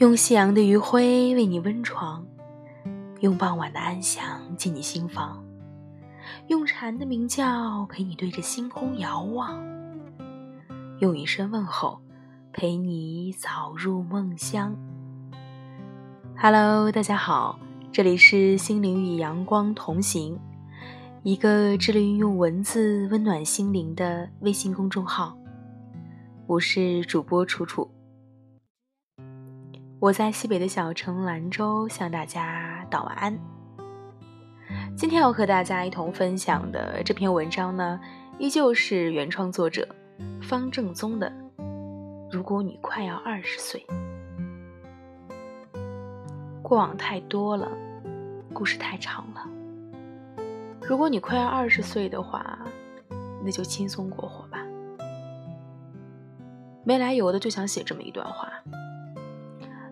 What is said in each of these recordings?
用夕阳的余晖为你温床，用傍晚的安详进你心房，用蝉的鸣叫陪你对着星空遥望，用一声问候陪你早入梦乡。Hello，大家好，这里是心灵与阳光同行，一个致力于用文字温暖心灵的微信公众号。我是主播楚楚。我在西北的小城兰州向大家道晚安。今天要和大家一同分享的这篇文章呢，依旧是原创作者方正宗的。如果你快要二十岁，过往太多了，故事太长了。如果你快要二十岁的话，那就轻松过活吧。没来由的就想写这么一段话。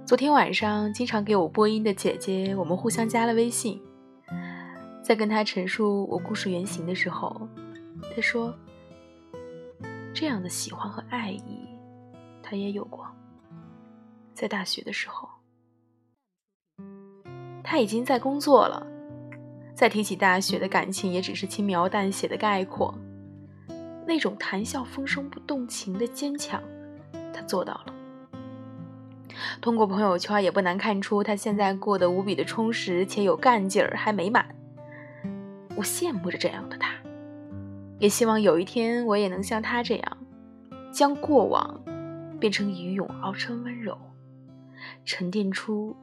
昨天晚上经常给我播音的姐姐，我们互相加了微信。在跟她陈述我故事原型的时候，她说：“这样的喜欢和爱意，她也有过。在大学的时候，她已经在工作了。再提起大学的感情，也只是轻描淡写的概括。那种谈笑风生不动情的坚强，她做到了。”通过朋友圈也不难看出，他现在过得无比的充实，且有干劲儿，还美满。我羡慕着这样的他，也希望有一天我也能像他这样，将过往变成鱼涌，熬成温柔，沉淀出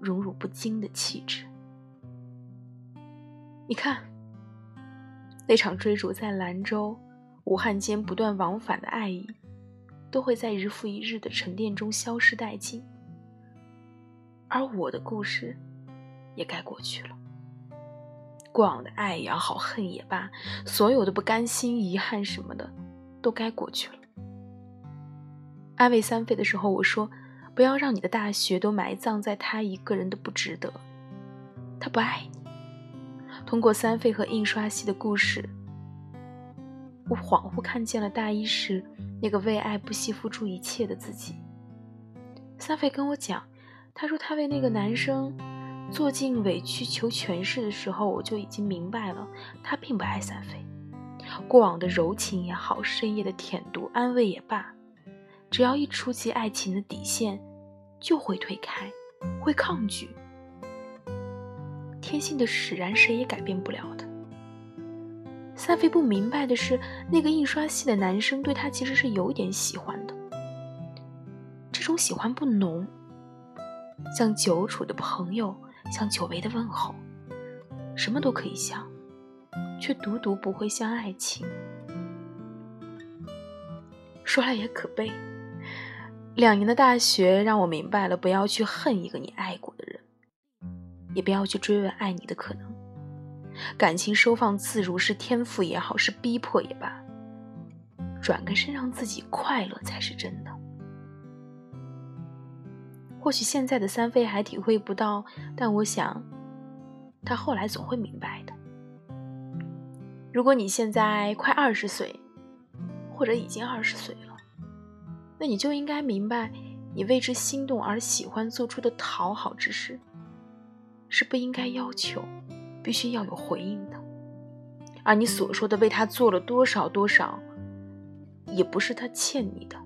荣辱不惊的气质。你看，那场追逐在兰州、武汉间不断往返的爱意。都会在日复一日的沉淀中消失殆尽，而我的故事也该过去了。过往的爱也好，恨也罢，所有的不甘心、遗憾什么的，都该过去了。安慰三飞的时候，我说：“不要让你的大学都埋葬在他一个人的不值得。他不爱你。”通过三飞和印刷系的故事，我恍惚看见了大一时。那个为爱不惜付出一切的自己，三飞跟我讲，他说他为那个男生做尽委曲求全事的时候，我就已经明白了，他并不爱三飞。过往的柔情也好，深夜的舔犊安慰也罢，只要一触及爱情的底线，就会推开，会抗拒。天性的使然，谁也改变不了的。三飞不明白的是，那个印刷系的男生对他其实是有点喜欢的。这种喜欢不浓，像久处的朋友，像久违的问候，什么都可以像，却独独不会像爱情。说来也可悲，两年的大学让我明白了，不要去恨一个你爱过的人，也不要去追问爱你的可能。感情收放自如是天赋也好，是逼迫也罢，转个身让自己快乐才是真的。或许现在的三飞还体会不到，但我想，他后来总会明白的。如果你现在快二十岁，或者已经二十岁了，那你就应该明白，你为之心动而喜欢做出的讨好之事，是不应该要求。必须要有回应的，而你所说的为他做了多少多少，也不是他欠你的。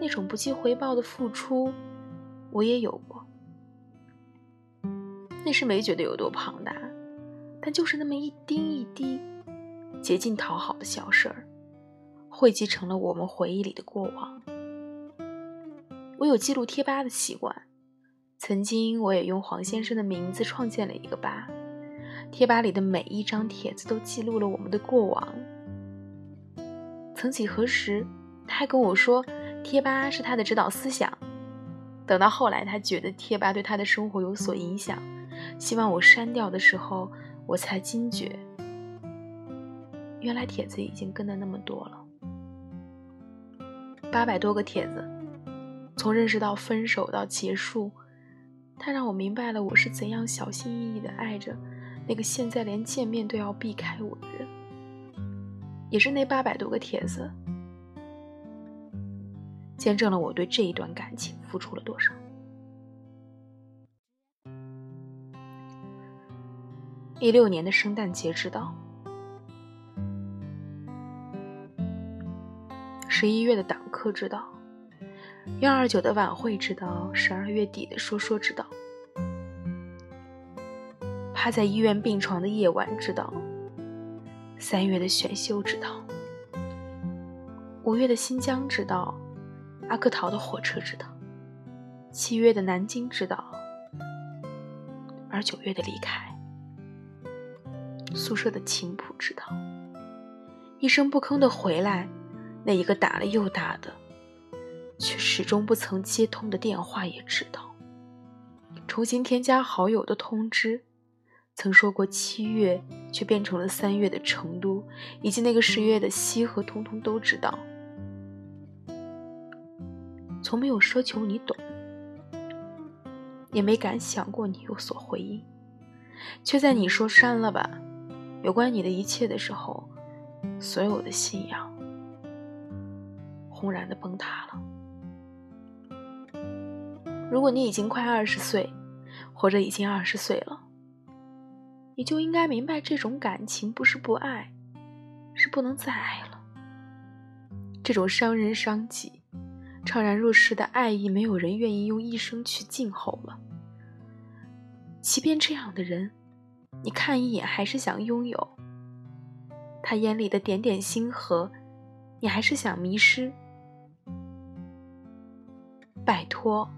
那种不计回报的付出，我也有过。那时没觉得有多庞大，但就是那么一丁一滴，竭尽讨好的小事儿，汇集成了我们回忆里的过往。我有记录贴吧的习惯。曾经，我也用黄先生的名字创建了一个吧，贴吧里的每一张帖子都记录了我们的过往。曾几何时，他还跟我说，贴吧是他的指导思想。等到后来，他觉得贴吧对他的生活有所影响，希望我删掉的时候，我才惊觉，原来帖子已经跟了那么多了，八百多个帖子，从认识到分手到结束。他让我明白了我是怎样小心翼翼的爱着那个现在连见面都要避开我的人，也是那八百多个帖子，见证了我对这一段感情付出了多少。一六年的圣诞节知道，十一月的党课知道，幺二九的晚会知道，十二月底的说说知道，趴在医院病床的夜晚知道，三月的选秀知道，五月的新疆知道，阿克陶的火车知道，七月的南京知道，而九月的离开。宿舍的琴谱知道，一声不吭的回来，那一个打了又打的，却始终不曾接通的电话也知道。重新添加好友的通知，曾说过七月，却变成了三月的成都，以及那个十月的西河，通通都知道。从没有奢求你懂，也没敢想过你有所回应，却在你说删了吧。有关你的一切的时候，所有的信仰轰然的崩塌了。如果你已经快二十岁，或者已经二十岁了，你就应该明白，这种感情不是不爱，是不能再爱了。这种伤人伤己、怅然若失的爱意，没有人愿意用一生去静候了。即便这样的人。你看一眼，还是想拥有他眼里的点点星河，你还是想迷失。拜托，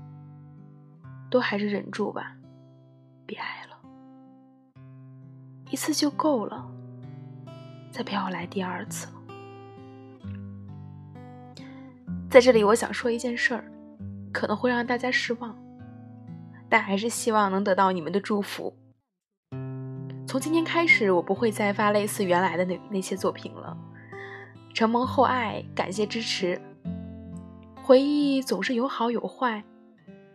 都还是忍住吧，别爱了，一次就够了，再不要来第二次了。在这里，我想说一件事儿，可能会让大家失望，但还是希望能得到你们的祝福。从今天开始，我不会再发类似原来的那那些作品了。承蒙厚爱，感谢支持。回忆总是有好有坏，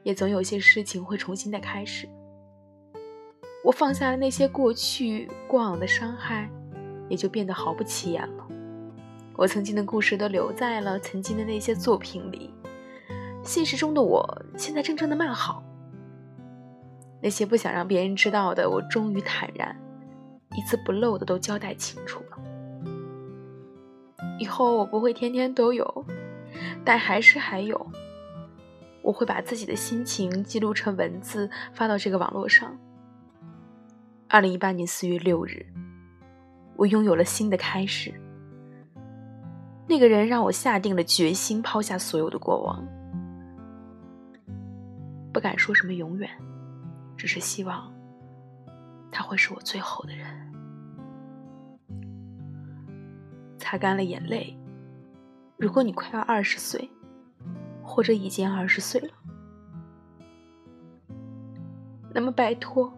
也总有些事情会重新的开始。我放下了那些过去过往的伤害，也就变得毫不起眼了。我曾经的故事都留在了曾经的那些作品里。现实中的我，现在正正的慢好。那些不想让别人知道的，我终于坦然。一字不漏的都交代清楚了。以后我不会天天都有，但还是还有。我会把自己的心情记录成文字发到这个网络上。二零一八年四月六日，我拥有了新的开始。那个人让我下定了决心抛下所有的过往，不敢说什么永远，只是希望。他会是我最后的人。擦干了眼泪。如果你快要二十岁，或者已经二十岁了，那么拜托，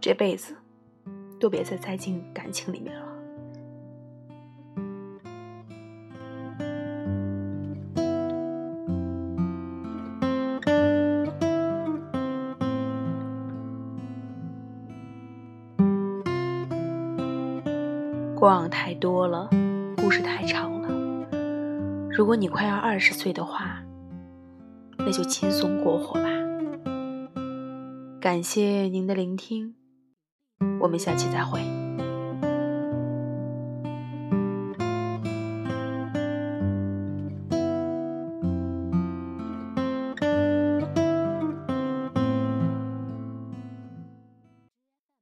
这辈子都别再栽进感情里面了。过往太多了，故事太长了。如果你快要二十岁的话，那就轻松过活吧。感谢您的聆听，我们下期再会。